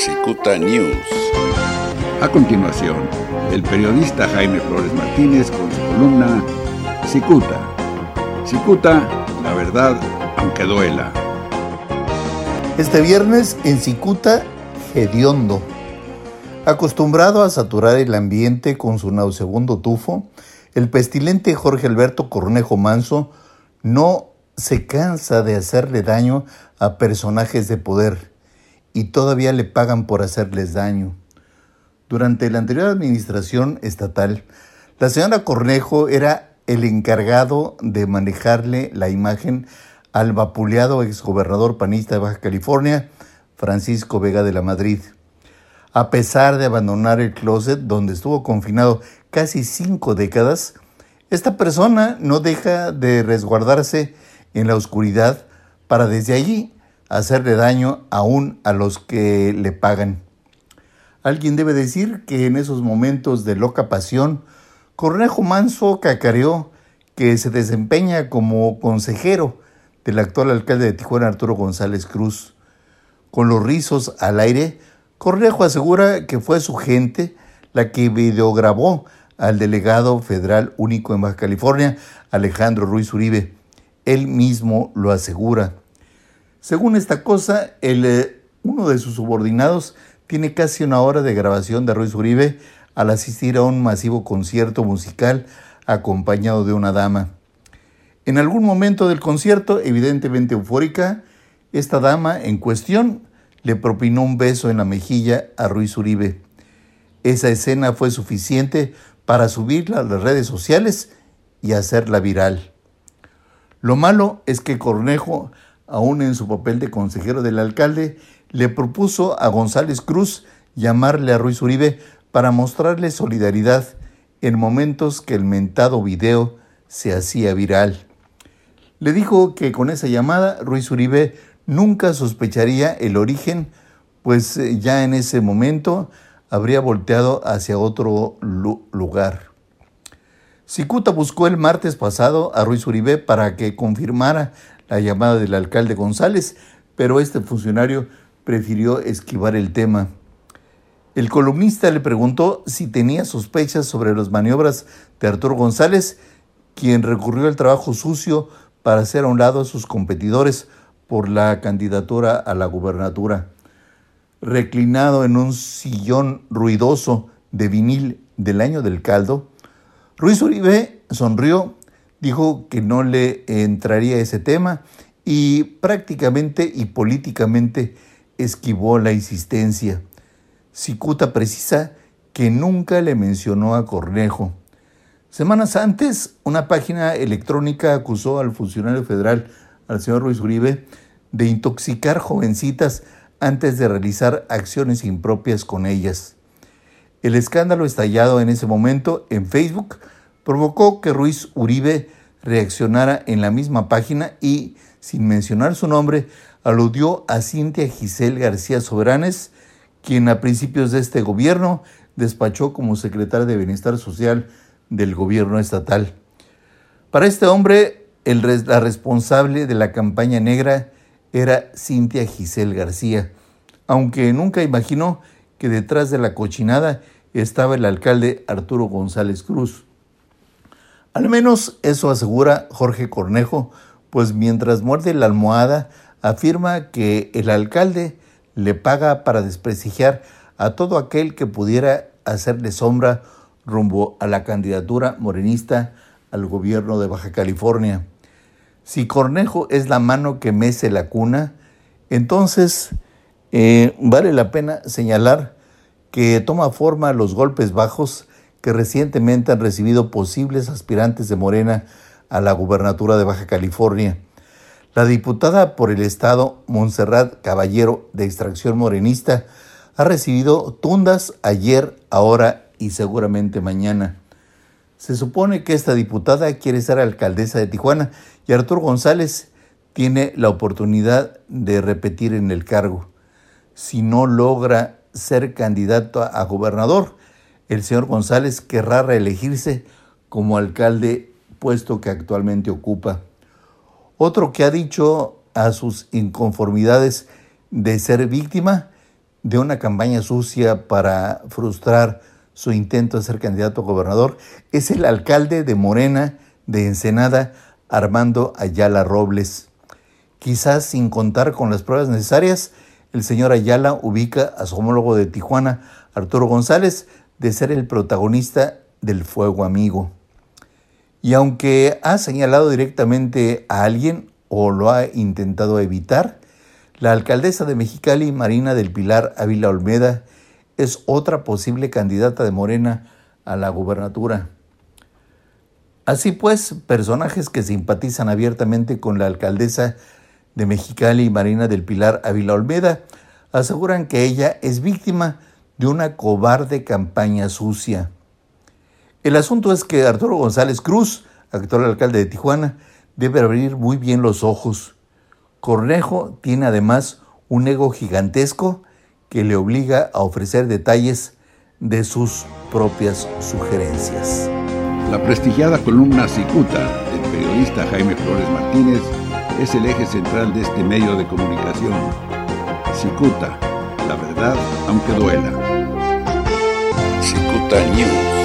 Cicuta News. A continuación, el periodista Jaime Flores Martínez con su columna Cicuta. Cicuta, la verdad, aunque duela. Este viernes en Cicuta, hediondo. Acostumbrado a saturar el ambiente con su nauseabundo tufo, el pestilente Jorge Alberto Cornejo Manso no se cansa de hacerle daño a personajes de poder y todavía le pagan por hacerles daño. Durante la anterior administración estatal, la señora Cornejo era el encargado de manejarle la imagen al vapuleado exgobernador panista de Baja California, Francisco Vega de la Madrid. A pesar de abandonar el closet donde estuvo confinado casi cinco décadas, esta persona no deja de resguardarse en la oscuridad para desde allí hacerle daño aún a los que le pagan. Alguien debe decir que en esos momentos de loca pasión, Cornejo Manso cacareó que se desempeña como consejero del actual alcalde de Tijuana, Arturo González Cruz. Con los rizos al aire, Cornejo asegura que fue su gente la que videograbó al delegado federal único en Baja California, Alejandro Ruiz Uribe, él mismo lo asegura. Según esta cosa, eh, uno de sus subordinados tiene casi una hora de grabación de Ruiz Uribe al asistir a un masivo concierto musical acompañado de una dama. En algún momento del concierto, evidentemente eufórica, esta dama en cuestión le propinó un beso en la mejilla a Ruiz Uribe. Esa escena fue suficiente para subirla a las redes sociales y hacerla viral. Lo malo es que Cornejo, aún en su papel de consejero del alcalde, le propuso a González Cruz llamarle a Ruiz Uribe para mostrarle solidaridad en momentos que el mentado video se hacía viral. Le dijo que con esa llamada Ruiz Uribe nunca sospecharía el origen, pues eh, ya en ese momento habría volteado hacia otro lugar. Cicuta buscó el martes pasado a Ruiz Uribe para que confirmara la llamada del alcalde González, pero este funcionario prefirió esquivar el tema. El columnista le preguntó si tenía sospechas sobre las maniobras de Arturo González, quien recurrió al trabajo sucio para hacer a un lado a sus competidores por la candidatura a la gubernatura. Reclinado en un sillón ruidoso de vinil del año del caldo, Ruiz Uribe sonrió, dijo que no le entraría ese tema y prácticamente y políticamente esquivó la insistencia. Cicuta precisa que nunca le mencionó a Cornejo. Semanas antes, una página electrónica acusó al funcionario federal, al señor Ruiz Uribe, de intoxicar jovencitas antes de realizar acciones impropias con ellas. El escándalo estallado en ese momento en Facebook provocó que Ruiz Uribe reaccionara en la misma página y, sin mencionar su nombre, aludió a Cintia Giselle García Soberanes, quien a principios de este gobierno despachó como secretaria de Bienestar Social del gobierno estatal. Para este hombre, el, la responsable de la campaña negra era Cintia Giselle García, aunque nunca imaginó que detrás de la cochinada estaba el alcalde Arturo González Cruz. Al menos eso asegura Jorge Cornejo, pues mientras muerde la almohada, afirma que el alcalde le paga para desprestigiar a todo aquel que pudiera hacerle sombra rumbo a la candidatura morenista al gobierno de Baja California. Si Cornejo es la mano que mece la cuna, entonces eh, vale la pena señalar que toma forma los golpes bajos que recientemente han recibido posibles aspirantes de Morena a la gubernatura de Baja California. La diputada por el Estado, Montserrat Caballero, de extracción morenista, ha recibido tundas ayer, ahora y seguramente mañana. Se supone que esta diputada quiere ser alcaldesa de Tijuana y Arturo González tiene la oportunidad de repetir en el cargo si no logra ser candidato a gobernador, el señor González querrá reelegirse como alcalde puesto que actualmente ocupa. Otro que ha dicho a sus inconformidades de ser víctima de una campaña sucia para frustrar su intento de ser candidato a gobernador es el alcalde de Morena de Ensenada, Armando Ayala Robles. Quizás sin contar con las pruebas necesarias, el señor Ayala ubica a su homólogo de Tijuana, Arturo González, de ser el protagonista del fuego amigo. Y aunque ha señalado directamente a alguien o lo ha intentado evitar, la alcaldesa de Mexicali, Marina del Pilar Ávila Olmeda, es otra posible candidata de Morena a la gubernatura. Así pues, personajes que simpatizan abiertamente con la alcaldesa de Mexicali, Marina del Pilar Ávila Olmeda, aseguran que ella es víctima de una cobarde campaña sucia. El asunto es que Arturo González Cruz, actual alcalde de Tijuana, debe abrir muy bien los ojos. Cornejo tiene además un ego gigantesco que le obliga a ofrecer detalles de sus propias sugerencias. La prestigiada columna Cicuta del periodista Jaime Flores Martínez es el eje central de este medio de comunicación. Cicuta, la verdad aunque duela. Cicuta News.